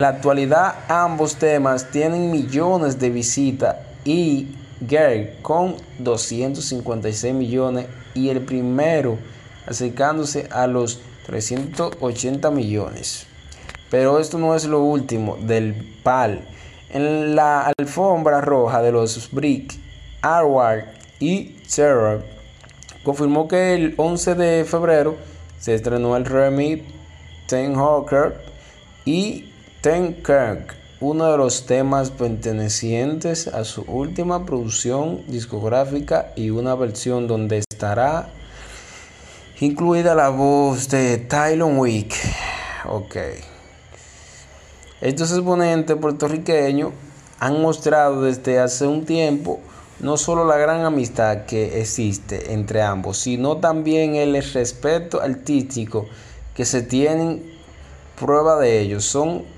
la actualidad ambos temas tienen millones de visitas y Gary con 256 millones y el primero acercándose a los 380 millones. Pero esto no es lo último del PAL. En la alfombra roja de los Brick, Arward y Terror confirmó que el 11 de febrero se estrenó el remix Ten Hawker y Ten Kirk, uno de los temas pertenecientes a su última producción discográfica y una versión donde estará incluida la voz de Tylon Wick. Ok. Estos exponentes puertorriqueños han mostrado desde hace un tiempo no solo la gran amistad que existe entre ambos, sino también el respeto artístico que se tienen prueba de ello. Son